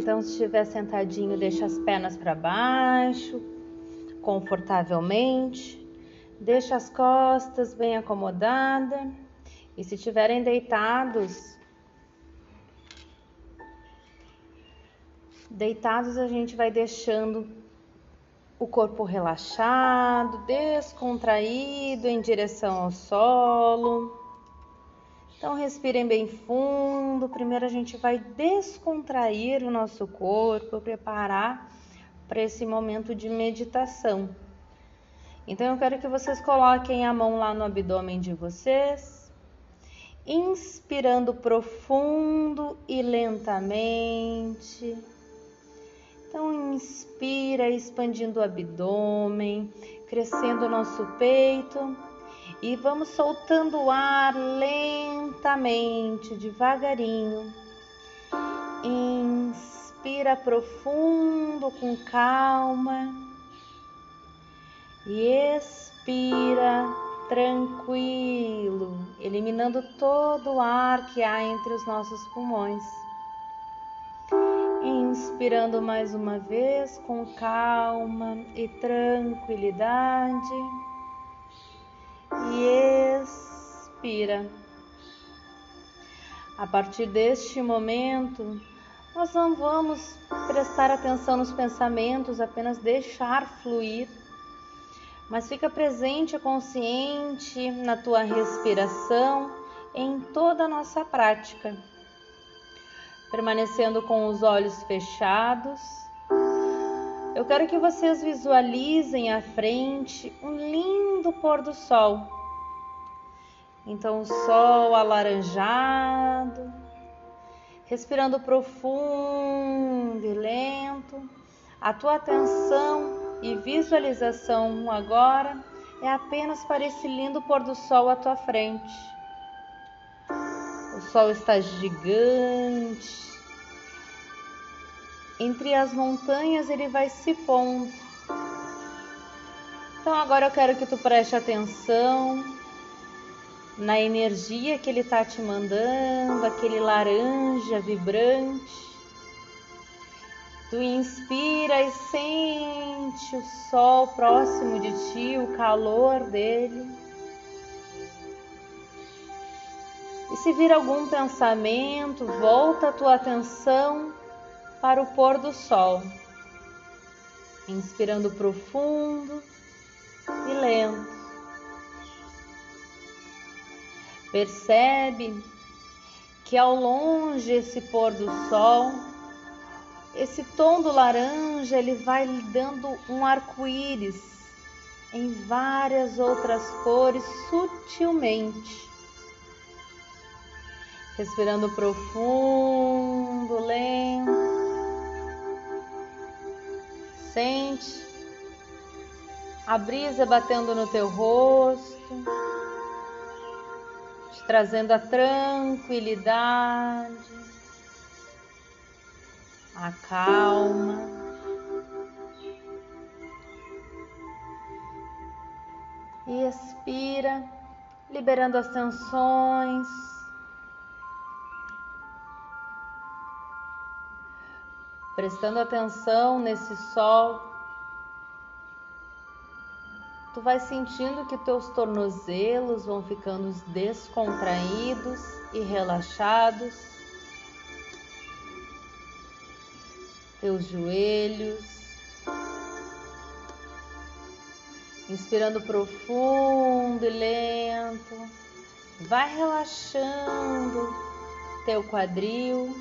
então se estiver sentadinho, deixa as pernas para baixo, confortavelmente. Deixa as costas bem acomodadas. E se estiverem deitados, deitados a gente vai deixando o corpo relaxado, descontraído em direção ao solo. Então respirem bem fundo. Primeiro a gente vai descontrair o nosso corpo, preparar para esse momento de meditação. Então eu quero que vocês coloquem a mão lá no abdômen de vocês, inspirando profundo e lentamente. Então inspira, expandindo o abdômen, crescendo o nosso peito e vamos soltando o ar lentamente, devagarinho. Inspira profundo com calma e expira tranquilo, eliminando todo o ar que há entre os nossos pulmões. Inspirando mais uma vez com calma e tranquilidade e expira. A partir deste momento, nós não vamos prestar atenção nos pensamentos, apenas deixar fluir, mas fica presente e consciente na tua respiração em toda a nossa prática. Permanecendo com os olhos fechados, eu quero que vocês visualizem à frente um lindo pôr do sol. Então, o sol alaranjado, respirando profundo e lento. A tua atenção e visualização agora é apenas para esse lindo pôr do sol à tua frente. O sol está gigante, entre as montanhas ele vai se pondo. Então agora eu quero que tu preste atenção na energia que ele está te mandando, aquele laranja vibrante. Tu inspira e sente o sol próximo de ti, o calor dele. E se vir algum pensamento, volta a tua atenção para o pôr do sol, inspirando profundo e lento. Percebe que ao longe esse pôr do sol, esse tom do laranja, ele vai lhe dando um arco-íris em várias outras cores sutilmente. Respirando profundo, lento. Sente a brisa batendo no teu rosto, te trazendo a tranquilidade, a calma. E expira, liberando as tensões. prestando atenção nesse sol, tu vai sentindo que teus tornozelos vão ficando descontraídos e relaxados, teus joelhos, inspirando profundo e lento, vai relaxando teu quadril.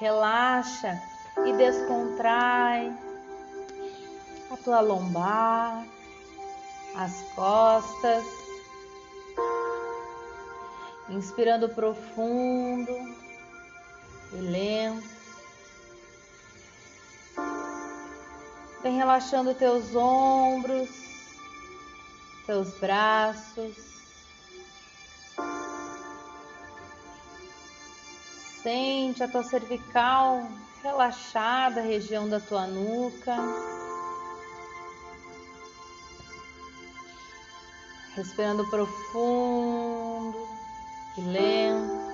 relaxa e descontrai a tua lombar, as costas, inspirando profundo e lento. Vem relaxando teus ombros, teus braços, Sente a tua cervical relaxada, região da tua nuca. respirando profundo e lento.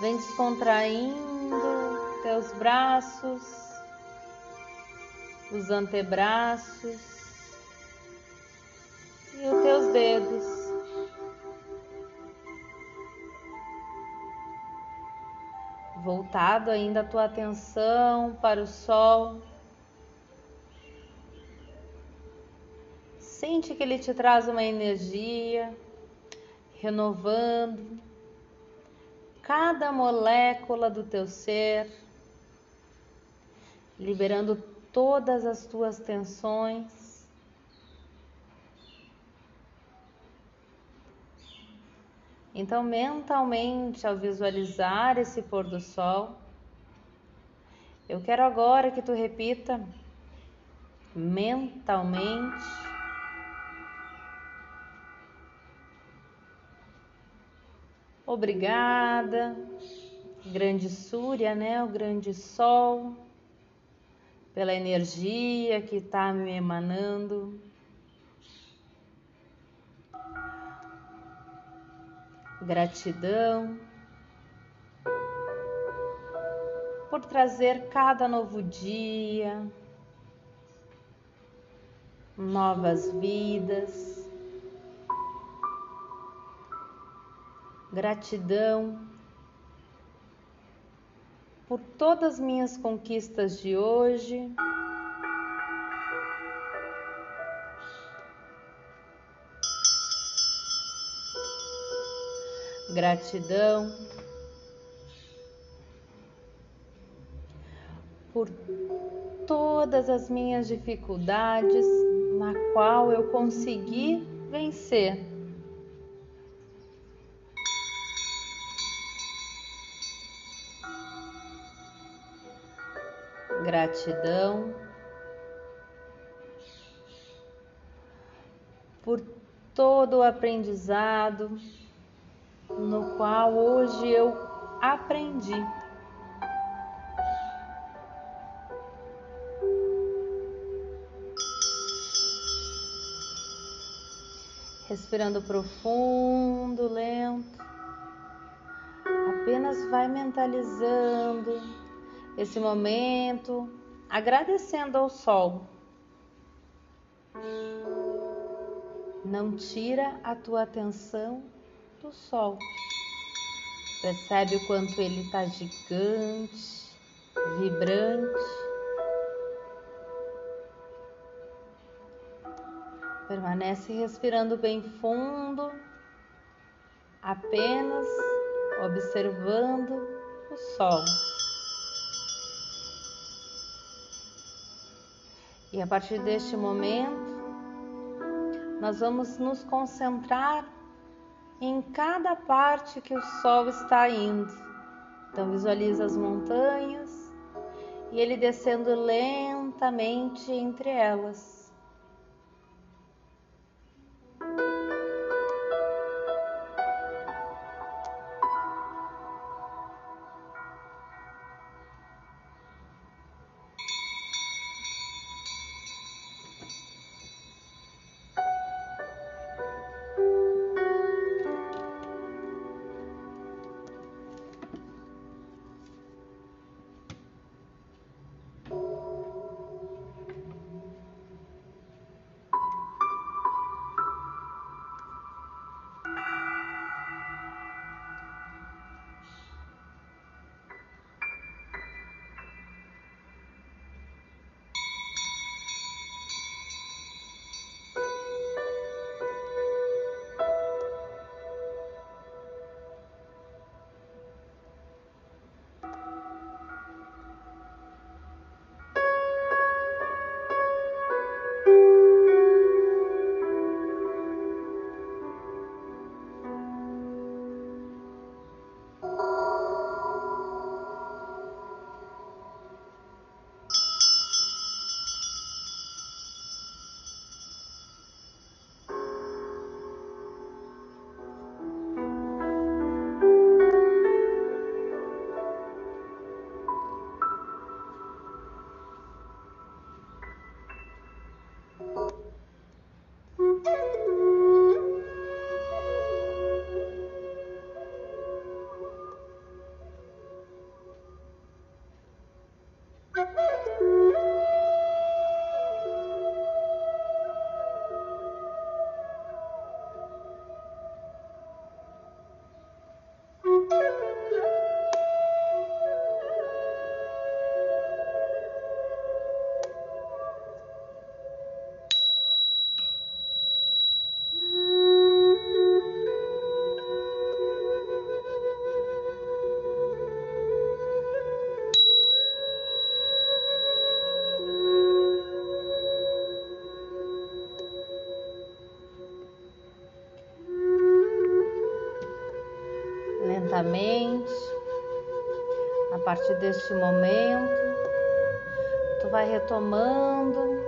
Vem descontraindo teus braços, os antebraços e os teus dedos. Voltado ainda a tua atenção para o sol. Sente que ele te traz uma energia, renovando cada molécula do teu ser, liberando todas as tuas tensões. Então, mentalmente, ao visualizar esse pôr do sol, eu quero agora que tu repita mentalmente Obrigada, grande Súria, né? O grande Sol, pela energia que está me emanando. Gratidão por trazer cada novo dia, novas vidas. Gratidão por todas as minhas conquistas de hoje. Gratidão por todas as minhas dificuldades na qual eu consegui vencer. Gratidão por todo o aprendizado no qual hoje eu aprendi. Respirando profundo, lento, apenas vai mentalizando esse momento, agradecendo ao sol. Não tira a tua atenção do sol. Percebe o quanto ele está gigante, vibrante. Permanece respirando bem fundo, apenas observando o sol. E a partir deste momento, nós vamos nos concentrar em cada parte que o sol está indo. Então visualiza as montanhas e ele descendo lentamente entre elas. Partir deste momento, tu vai retomando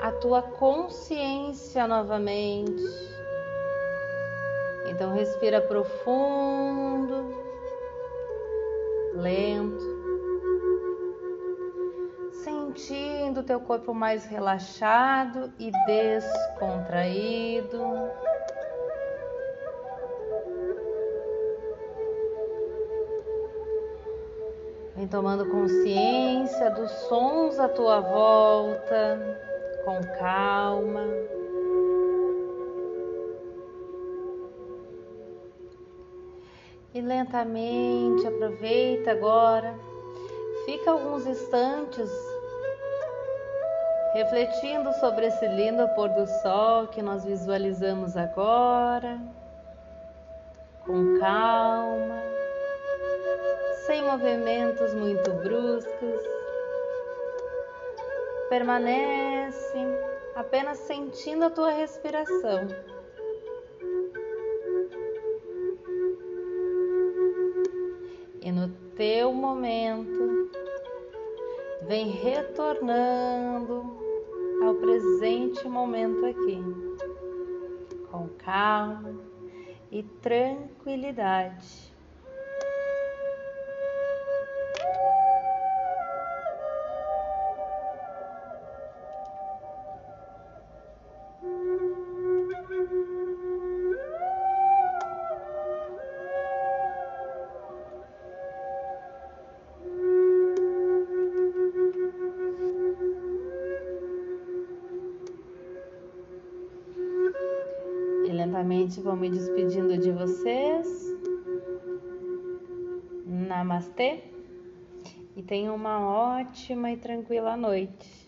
a tua consciência novamente. Então respira profundo, lento, sentindo teu corpo mais relaxado e descontraído. Vem tomando consciência dos sons à tua volta, com calma. E lentamente aproveita agora, fica alguns instantes refletindo sobre esse lindo pôr do sol que nós visualizamos agora, com calma sem movimentos muito bruscos. Permanece apenas sentindo a tua respiração. E no teu momento, vem retornando ao presente momento aqui, com calma e tranquilidade. Lentamente vou me despedindo de vocês. Namastê e tenham uma ótima e tranquila noite.